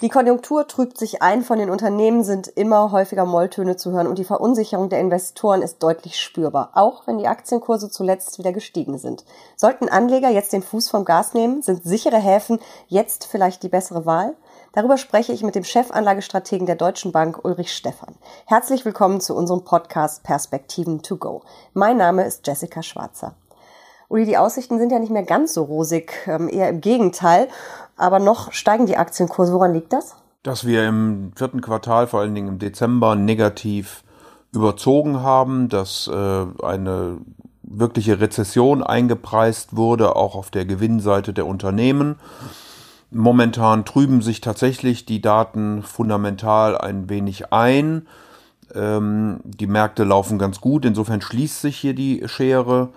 Die Konjunktur trübt sich ein, von den Unternehmen sind immer häufiger Molltöne zu hören und die Verunsicherung der Investoren ist deutlich spürbar, auch wenn die Aktienkurse zuletzt wieder gestiegen sind. Sollten Anleger jetzt den Fuß vom Gas nehmen, sind sichere Häfen jetzt vielleicht die bessere Wahl? Darüber spreche ich mit dem Chefanlagestrategen der Deutschen Bank, Ulrich Stephan. Herzlich willkommen zu unserem Podcast Perspektiven to go. Mein Name ist Jessica Schwarzer. Uli, die Aussichten sind ja nicht mehr ganz so rosig, ähm, eher im Gegenteil. Aber noch steigen die Aktienkurse. Woran liegt das? Dass wir im vierten Quartal, vor allen Dingen im Dezember, negativ überzogen haben, dass äh, eine wirkliche Rezession eingepreist wurde, auch auf der Gewinnseite der Unternehmen. Momentan trüben sich tatsächlich die Daten fundamental ein wenig ein. Ähm, die Märkte laufen ganz gut, insofern schließt sich hier die Schere.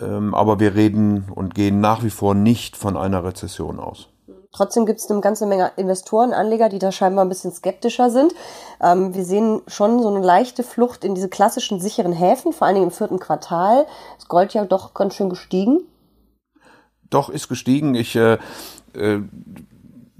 Ähm, aber wir reden und gehen nach wie vor nicht von einer Rezession aus. Trotzdem gibt es eine ganze Menge Investoren, Anleger, die da scheinbar ein bisschen skeptischer sind. Ähm, wir sehen schon so eine leichte Flucht in diese klassischen sicheren Häfen, vor allen Dingen im vierten Quartal. Das Gold ja doch ganz schön gestiegen. Doch, ist gestiegen. Ich äh, äh,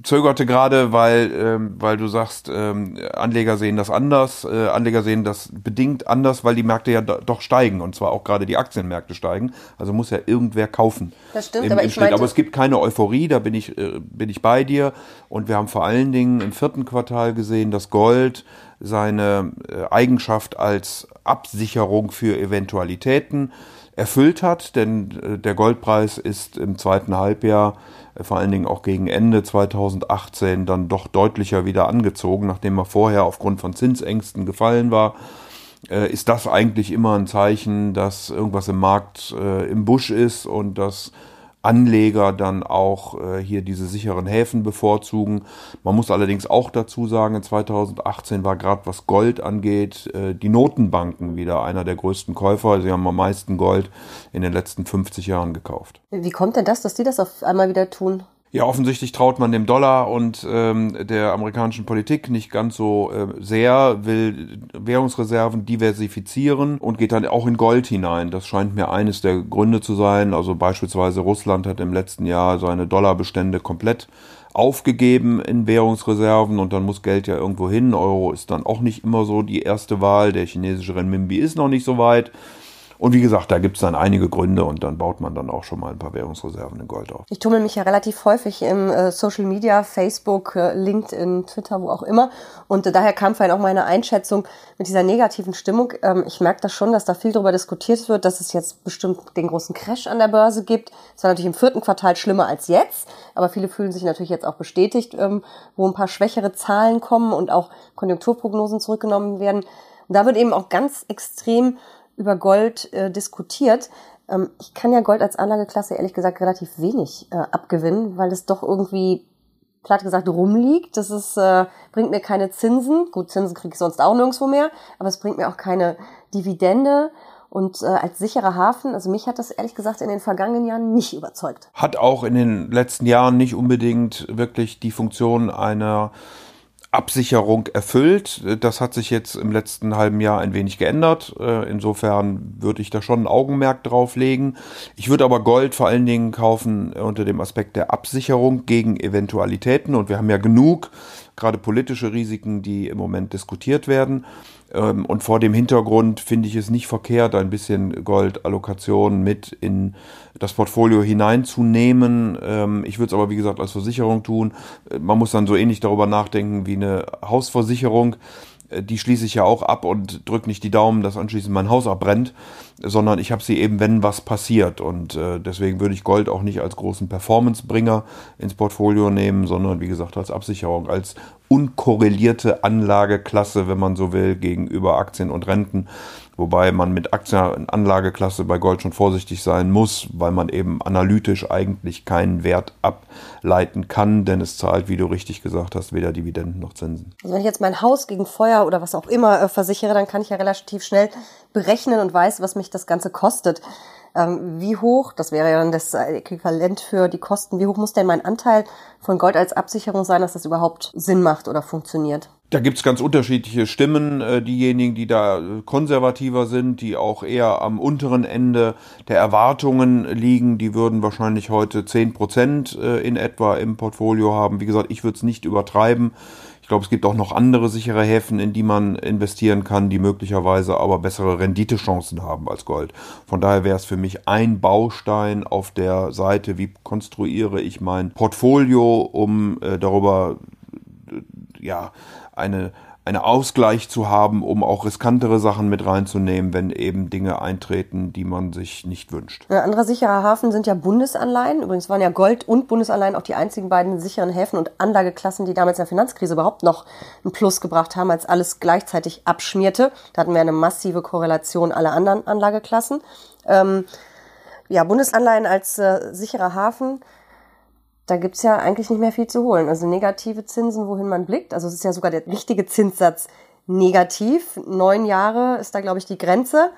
zögerte gerade, weil, ähm, weil du sagst, ähm, Anleger sehen das anders. Äh, Anleger sehen das bedingt anders, weil die Märkte ja doch steigen und zwar auch gerade die Aktienmärkte steigen. Also muss ja irgendwer kaufen. Das stimmt, im, aber ich meinte, Aber es gibt keine Euphorie, da bin ich, äh, bin ich bei dir. Und wir haben vor allen Dingen im vierten Quartal gesehen, dass Gold seine äh, Eigenschaft als Absicherung für Eventualitäten erfüllt hat, denn äh, der Goldpreis ist im zweiten Halbjahr äh, vor allen Dingen auch gegen Ende 2018 dann doch deutlicher wieder angezogen, nachdem er vorher aufgrund von Zinsängsten gefallen war. Äh, ist das eigentlich immer ein Zeichen, dass irgendwas im Markt im Busch ist und dass Anleger dann auch äh, hier diese sicheren Häfen bevorzugen. Man muss allerdings auch dazu sagen, in 2018 war gerade was Gold angeht, äh, die Notenbanken wieder einer der größten Käufer. Sie haben am meisten Gold in den letzten 50 Jahren gekauft. Wie kommt denn das, dass die das auf einmal wieder tun? Ja, offensichtlich traut man dem Dollar und ähm, der amerikanischen Politik nicht ganz so äh, sehr, will Währungsreserven diversifizieren und geht dann auch in Gold hinein. Das scheint mir eines der Gründe zu sein. Also beispielsweise Russland hat im letzten Jahr seine Dollarbestände komplett aufgegeben in Währungsreserven und dann muss Geld ja irgendwo hin. Euro ist dann auch nicht immer so die erste Wahl. Der chinesische Renminbi ist noch nicht so weit. Und wie gesagt, da gibt es dann einige Gründe und dann baut man dann auch schon mal ein paar Währungsreserven in Gold auf. Ich tummel mich ja relativ häufig im äh, Social Media, Facebook, äh, LinkedIn, Twitter, wo auch immer. Und äh, daher kam vorhin auch meine Einschätzung mit dieser negativen Stimmung. Ähm, ich merke das schon, dass da viel darüber diskutiert wird, dass es jetzt bestimmt den großen Crash an der Börse gibt. Es war natürlich im vierten Quartal schlimmer als jetzt, aber viele fühlen sich natürlich jetzt auch bestätigt, ähm, wo ein paar schwächere Zahlen kommen und auch Konjunkturprognosen zurückgenommen werden. Und da wird eben auch ganz extrem über Gold äh, diskutiert. Ähm, ich kann ja Gold als Anlageklasse ehrlich gesagt relativ wenig äh, abgewinnen, weil es doch irgendwie platt gesagt rumliegt. Das ist, äh, bringt mir keine Zinsen. Gut, Zinsen kriege ich sonst auch nirgendwo mehr, aber es bringt mir auch keine Dividende. Und äh, als sicherer Hafen, also mich hat das ehrlich gesagt in den vergangenen Jahren nicht überzeugt. Hat auch in den letzten Jahren nicht unbedingt wirklich die Funktion einer Absicherung erfüllt. Das hat sich jetzt im letzten halben Jahr ein wenig geändert. Äh, insofern würde ich da schon ein Augenmerk drauf legen. Ich würde aber Gold vor allen Dingen kaufen unter dem Aspekt der Absicherung gegen Eventualitäten. Und wir haben ja genug, gerade politische Risiken, die im Moment diskutiert werden. Ähm, und vor dem Hintergrund finde ich es nicht verkehrt, ein bisschen Goldallokation mit in das Portfolio hineinzunehmen. Ähm, ich würde es aber, wie gesagt, als Versicherung tun. Äh, man muss dann so ähnlich darüber nachdenken wie eine Hausversicherung. Äh, die schließe ich ja auch ab und drücke nicht die Daumen, dass anschließend mein Haus abbrennt, sondern ich habe sie eben, wenn was passiert. Und äh, deswegen würde ich Gold auch nicht als großen Performancebringer ins Portfolio nehmen, sondern wie gesagt als Absicherung, als unkorrelierte Anlageklasse, wenn man so will, gegenüber Aktien und Renten. Wobei man mit Aktienanlageklasse bei Gold schon vorsichtig sein muss, weil man eben analytisch eigentlich keinen Wert ableiten kann, denn es zahlt, wie du richtig gesagt hast, weder Dividenden noch Zinsen. Also wenn ich jetzt mein Haus gegen Feuer oder was auch immer äh, versichere, dann kann ich ja relativ schnell berechnen und weiß, was mich das Ganze kostet. Ähm, wie hoch, das wäre ja dann das Äquivalent für die Kosten, wie hoch muss denn mein Anteil von Gold als Absicherung sein, dass das überhaupt Sinn macht oder funktioniert? Da gibt's ganz unterschiedliche Stimmen. Äh, diejenigen, die da konservativer sind, die auch eher am unteren Ende der Erwartungen liegen, die würden wahrscheinlich heute zehn Prozent äh, in etwa im Portfolio haben. Wie gesagt, ich würde es nicht übertreiben. Ich glaube, es gibt auch noch andere sichere Häfen, in die man investieren kann, die möglicherweise aber bessere Renditechancen haben als Gold. Von daher wäre es für mich ein Baustein auf der Seite, wie konstruiere ich mein Portfolio, um äh, darüber äh, ja eine eine Ausgleich zu haben, um auch riskantere Sachen mit reinzunehmen, wenn eben Dinge eintreten, die man sich nicht wünscht. Ein anderer sicherer Hafen sind ja Bundesanleihen. Übrigens waren ja Gold und Bundesanleihen auch die einzigen beiden sicheren Häfen und Anlageklassen, die damals in der Finanzkrise überhaupt noch einen Plus gebracht haben, als alles gleichzeitig abschmierte. Da hatten wir eine massive Korrelation aller anderen Anlageklassen. Ähm, ja, Bundesanleihen als äh, sicherer Hafen da gibt's ja eigentlich nicht mehr viel zu holen. Also negative Zinsen, wohin man blickt. Also es ist ja sogar der richtige Zinssatz negativ. Neun Jahre ist da, glaube ich, die Grenze.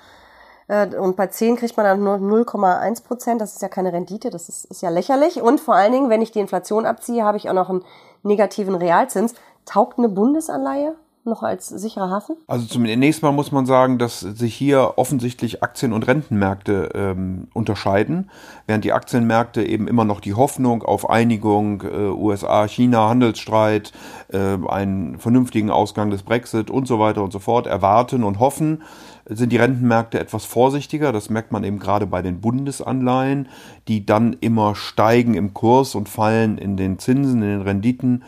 Äh, und bei zehn kriegt man dann nur 0,1 Prozent. Das ist ja keine Rendite, das ist, ist ja lächerlich. Und vor allen Dingen, wenn ich die Inflation abziehe, habe ich auch noch einen negativen Realzins. Taugt eine Bundesanleihe noch als sicherer Hafen? Also zunächst mal muss man sagen, dass sich hier offensichtlich Aktien- und Rentenmärkte ähm, unterscheiden, während die Aktienmärkte eben immer noch die Hoffnung auf Einigung, äh, USA, China, Handelsstreit, äh, einen vernünftigen Ausgang des Brexit und so weiter und so fort erwarten und hoffen, sind die Rentenmärkte etwas vorsichtiger. Das merkt man eben gerade bei den Bundesanleihen, die dann immer steigen im Kurs und fallen in den Zinsen, in den Renditen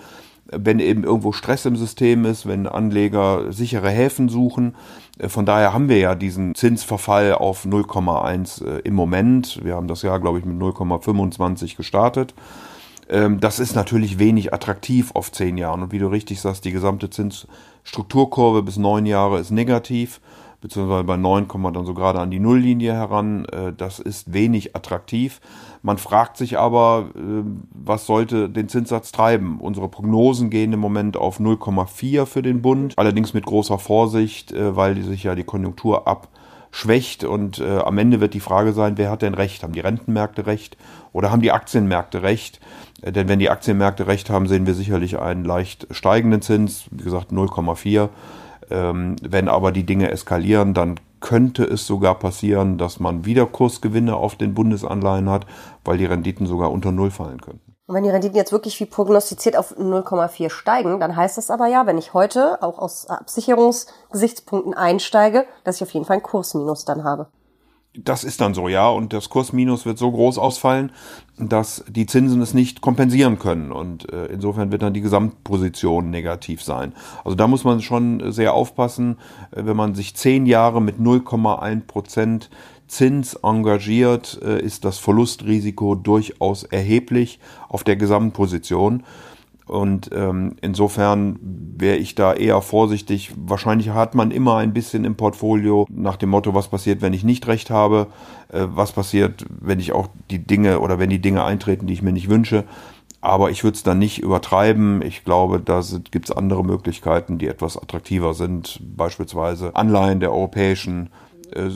wenn eben irgendwo Stress im System ist, wenn Anleger sichere Häfen suchen. Äh, von daher haben wir ja diesen Zinsverfall auf 0,1 äh, im Moment. Wir haben das Jahr, glaube ich, mit 0,25 gestartet. Ähm, das ist natürlich wenig attraktiv auf zehn Jahren. Und wie du richtig sagst, die gesamte Zinsstrukturkurve bis neun Jahre ist negativ beziehungsweise bei 9 kommen wir dann so gerade an die Nulllinie heran. Äh, das ist wenig attraktiv. Man fragt sich aber, äh, was sollte den Zinssatz treiben? Unsere Prognosen gehen im Moment auf 0,4 für den Bund, allerdings mit großer Vorsicht, äh, weil sich ja die Konjunktur abschwächt und am Ende wird die Frage sein, wer hat denn recht? Haben die Rentenmärkte recht oder haben die Aktienmärkte recht? Denn wenn die Aktienmärkte recht haben, sehen wir sicherlich einen leicht steigenden Zins, wie gesagt 0,4. Ähm, wenn aber die Dinge eskalieren, dann könnte es sogar passieren, dass man wieder Kursgewinne auf den Bundesanleihen hat, weil die Renditen sogar unter Null fallen könnten. Und wenn die Renditen jetzt wirklich wie prognostiziert auf 0,4 steigen, dann heißt das aber ja, wenn ich heute auch aus Absicherungsgesichtspunkten einsteige, dass ich auf jeden Fall einen Kursminus dann habe das ist dann so, ja. Und das Kursminus wird so groß ausfallen, dass die Zinsen es nicht kompensieren können. Und äh, insofern wird dann die Gesamtposition negativ sein. Also da muss man schon sehr aufpassen, äh, wenn man sich zehn Jahre mit 0,1 Prozent Zins engagiert, äh, ist das Verlustrisiko durchaus erheblich auf der Gesamtposition. Und ähm, insofern wäre ich da eher vorsichtig. Wahrscheinlich hat man immer ein bisschen im Portfolio nach dem Motto, was passiert, wenn ich nicht recht habe, äh, was passiert, wenn ich auch die Dinge oder wenn die Dinge eintreten, die ich mir nicht wünsche. Aber ich würde es dann nicht übertreiben. Ich glaube, da gibt es andere Möglichkeiten, die etwas attraktiver sind. Beispielsweise Anleihen der europäischen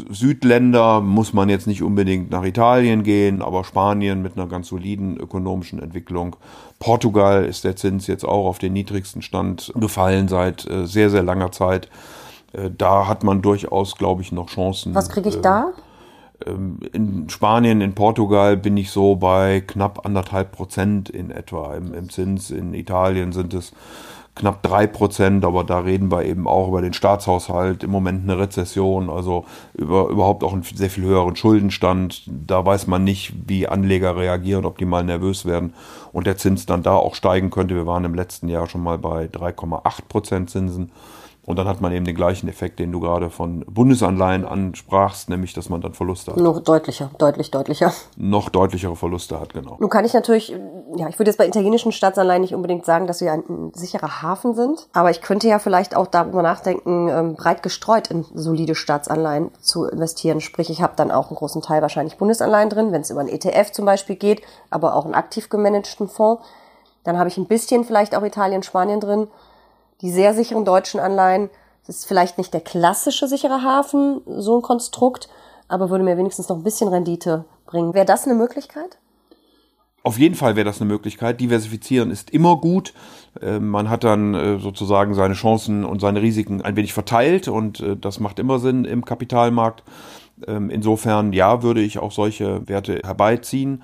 Südländer muss man jetzt nicht unbedingt nach Italien gehen, aber Spanien mit einer ganz soliden ökonomischen Entwicklung. Portugal ist der Zins jetzt auch auf den niedrigsten Stand gefallen seit äh, sehr, sehr langer Zeit. Äh, da hat man durchaus, glaube ich, noch Chancen. Was kriege ich da? Ähm, in Spanien, in Portugal bin ich so bei knapp anderthalb Prozent in etwa im, im Zins. In Italien sind es knapp drei Prozent, aber da reden wir eben auch über den Staatshaushalt, im Moment eine Rezession, also über, überhaupt auch einen sehr viel höheren Schuldenstand. Da weiß man nicht, wie Anleger reagieren, ob die mal nervös werden und der Zins dann da auch steigen könnte. Wir waren im letzten Jahr schon mal bei 3,8 Prozent Zinsen. Und dann hat man eben den gleichen Effekt, den du gerade von Bundesanleihen ansprachst, nämlich, dass man dann Verluste hat. Noch deutlicher, deutlich deutlicher. Noch deutlichere Verluste hat, genau. Nun kann ich natürlich, ja, ich würde jetzt bei italienischen Staatsanleihen nicht unbedingt sagen, dass wir ein, ein sicherer Hafen sind, aber ich könnte ja vielleicht auch darüber nachdenken, ähm, breit gestreut in solide Staatsanleihen zu investieren. Sprich, ich habe dann auch einen großen Teil wahrscheinlich Bundesanleihen drin, wenn es über einen ETF zum Beispiel geht, aber auch einen aktiv gemanagten Fonds. Dann habe ich ein bisschen vielleicht auch Italien, Spanien drin die sehr sicheren deutschen Anleihen, Das ist vielleicht nicht der klassische sichere Hafen, so ein Konstrukt, aber würde mir wenigstens noch ein bisschen Rendite bringen. Wäre das eine Möglichkeit? Auf jeden Fall wäre das eine Möglichkeit. Diversifizieren ist immer gut. Äh, man hat dann äh, sozusagen seine Chancen und seine Risiken ein wenig verteilt und äh, das macht immer Sinn im Kapitalmarkt. Ähm, insofern, ja, würde ich auch solche Werte herbeiziehen.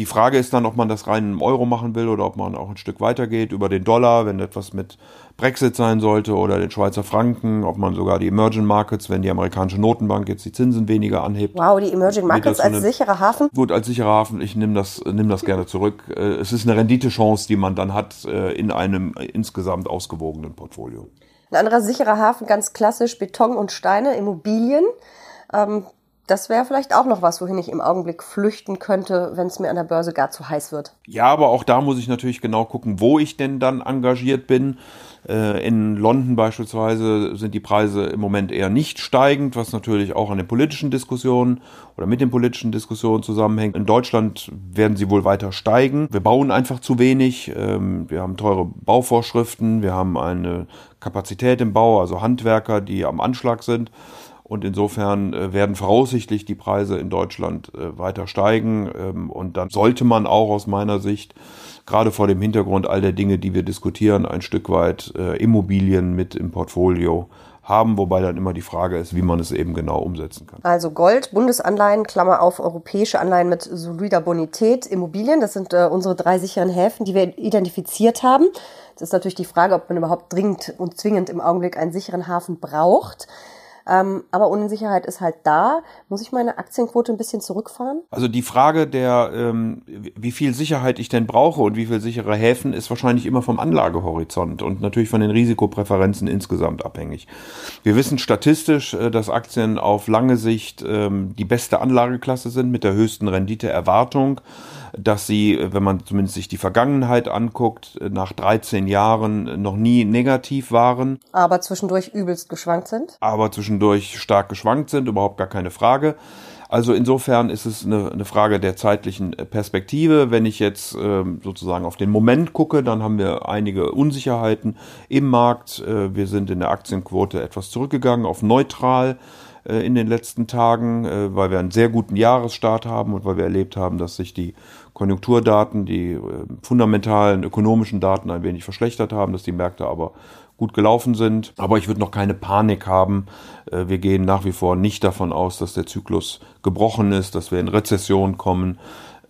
Die Frage ist dann, ob man das rein im Euro machen will oder ob man auch ein Stück weitergeht über den Dollar, wenn etwas mit Brexit sein sollte oder den Schweizer Franken, ob man sogar die Emerging Markets, wenn die amerikanische Notenbank jetzt die Zinsen weniger anhebt. Wow, die Emerging Markets als sicherer Hafen? Gut, als sicherer Hafen, ich nehme das, nehm das gerne zurück. Äh, es ist eine Renditechance, die man dann hat äh, in einem insgesamt ausgewogenen Portfolio. Ein anderer sicherer Hafen, ganz klassisch Beton und Steine, Immobilien. Ähm, das wäre vielleicht auch noch was, wohin ich im Augenblick flüchten könnte, wenn es mir an der Börse gar zu heiß wird. Ja, aber auch da muss ich natürlich genau gucken, wo ich denn dann engagiert bin. Äh, in London beispielsweise sind die Preise im Moment eher nicht steigend, was natürlich auch an den politischen Diskussionen oder mit den politischen Diskussionen zusammenhängt. In Deutschland werden sie wohl weiter steigen. Wir bauen einfach zu wenig. Ähm, wir haben teure Bauvorschriften. Wir haben eine Kapazität im Bau, also Handwerker, die am Anschlag sind. Und insofern äh, werden voraussichtlich die Preise in Deutschland äh, weiter steigen. Ähm, und dann sollte man auch aus meiner Sicht, gerade vor dem Hintergrund all der Dinge, die wir diskutieren, ein Stück weit äh, Immobilien mit im Portfolio haben, wobei dann immer die Frage ist, wie man es eben genau umsetzen kann. Also Gold, Bundesanleihen, Klammer auf, europäische Anleihen mit solider Bonität, Immobilien, das sind äh, unsere drei sicheren Häfen, die wir identifiziert haben. Das ist natürlich die Frage, ob man überhaupt dringend und zwingend im Augenblick einen sicheren Hafen braucht. Ähm, aber Unsicherheit ist halt da. Muss ich meine Aktienquote ein bisschen zurückfahren? Also die Frage der, ähm, wie viel Sicherheit ich denn brauche und wie viel sichere Häfen, ist wahrscheinlich immer vom Anlagehorizont und natürlich von den Risikopräferenzen insgesamt abhängig. Wir wissen statistisch, äh, dass Aktien auf lange Sicht ähm, die beste Anlageklasse sind mit der höchsten Renditeerwartung dass sie, wenn man zumindest sich die Vergangenheit anguckt, nach 13 Jahren noch nie negativ waren. Aber zwischendurch übelst geschwankt sind. Aber zwischendurch stark geschwankt sind, überhaupt gar keine Frage. Also insofern ist es eine, eine Frage der zeitlichen Perspektive. Wenn ich jetzt äh, sozusagen auf den Moment gucke, dann haben wir einige Unsicherheiten im Markt. Äh, wir sind in der Aktienquote etwas zurückgegangen auf neutral äh, in den letzten Tagen, äh, weil wir einen sehr guten Jahresstart haben und weil wir erlebt haben, dass sich die Konjunkturdaten, die äh, fundamentalen ökonomischen Daten ein wenig verschlechtert haben, dass die Märkte aber gut gelaufen sind. Aber ich würde noch keine Panik haben. Wir gehen nach wie vor nicht davon aus, dass der Zyklus gebrochen ist, dass wir in Rezession kommen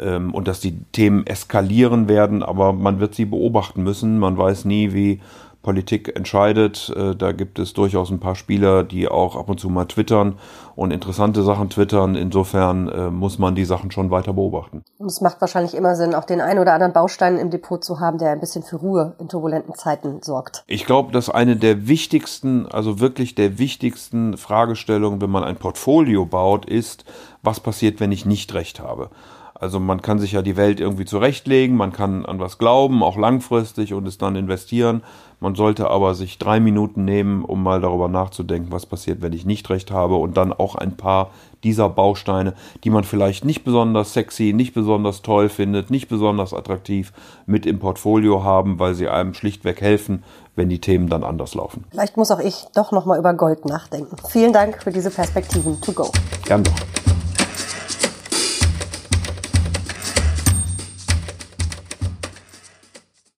ähm, und dass die Themen eskalieren werden. Aber man wird sie beobachten müssen. Man weiß nie, wie Politik entscheidet. Äh, da gibt es durchaus ein paar Spieler, die auch ab und zu mal twittern und interessante Sachen twittern. Insofern äh, muss man die Sachen schon weiter beobachten. Und es macht wahrscheinlich immer Sinn, auch den einen oder anderen Baustein im Depot zu haben, der ein bisschen für Ruhe in turbulenten Zeiten sorgt. Ich glaube, dass eine der wichtigsten, also wirklich der wichtigsten Fragestellungen, wenn man ein Portfolio baut, ist, was passiert, wenn ich nicht recht habe. Also man kann sich ja die Welt irgendwie zurechtlegen, man kann an was glauben, auch langfristig und es dann investieren. Man sollte aber sich drei Minuten nehmen, um mal darüber nachzudenken, was passiert, wenn ich nicht recht habe und dann auch ein paar dieser Bausteine, die man vielleicht nicht besonders sexy, nicht besonders toll findet, nicht besonders attraktiv mit im Portfolio haben, weil sie einem schlichtweg helfen, wenn die Themen dann anders laufen. Vielleicht muss auch ich doch nochmal über Gold nachdenken. Vielen Dank für diese Perspektiven to go. Gern doch.